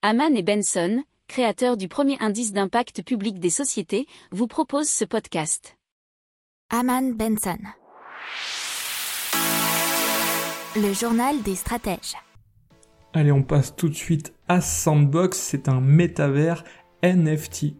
Haman et Benson, créateurs du premier indice d'impact public des sociétés, vous proposent ce podcast. Haman Benson. Le journal des stratèges. Allez, on passe tout de suite à Sandbox. C'est un métavers NFT.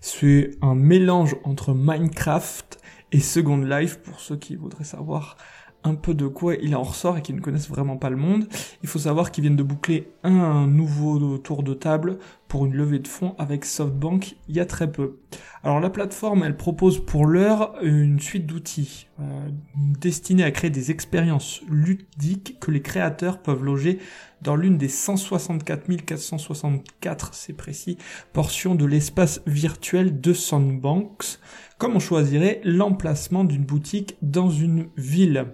C'est un mélange entre Minecraft et Second Life pour ceux qui voudraient savoir un peu de quoi il en ressort et qui ne connaissent vraiment pas le monde. Il faut savoir qu'ils viennent de boucler un nouveau tour de table pour une levée de fonds avec SoftBank il y a très peu. Alors la plateforme, elle propose pour l'heure une suite d'outils euh, destinés à créer des expériences ludiques que les créateurs peuvent loger dans l'une des 164 464, c'est précis, portions de l'espace virtuel de Sandbanks, comme on choisirait l'emplacement d'une boutique dans une ville.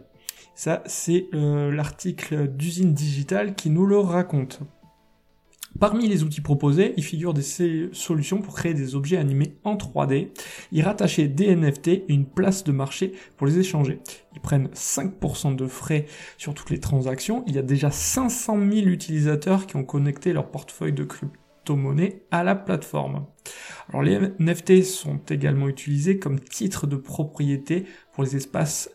Ça, c'est euh, l'article d'usine digitale qui nous le raconte. Parmi les outils proposés, il figure des solutions pour créer des objets animés en 3D, y rattacher des NFT et une place de marché pour les échanger. Ils prennent 5% de frais sur toutes les transactions. Il y a déjà 500 000 utilisateurs qui ont connecté leur portefeuille de crypto-monnaie à la plateforme. Alors les NFT sont également utilisés comme titre de propriété pour les espaces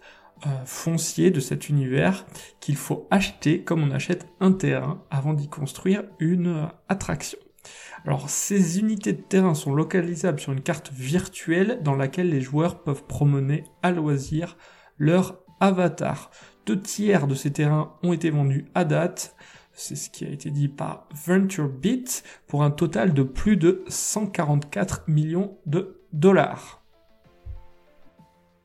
foncier de cet univers qu'il faut acheter comme on achète un terrain avant d'y construire une euh, attraction. Alors ces unités de terrain sont localisables sur une carte virtuelle dans laquelle les joueurs peuvent promener à loisir leur avatar. Deux tiers de ces terrains ont été vendus à date, c'est ce qui a été dit par VentureBeat, pour un total de plus de 144 millions de dollars.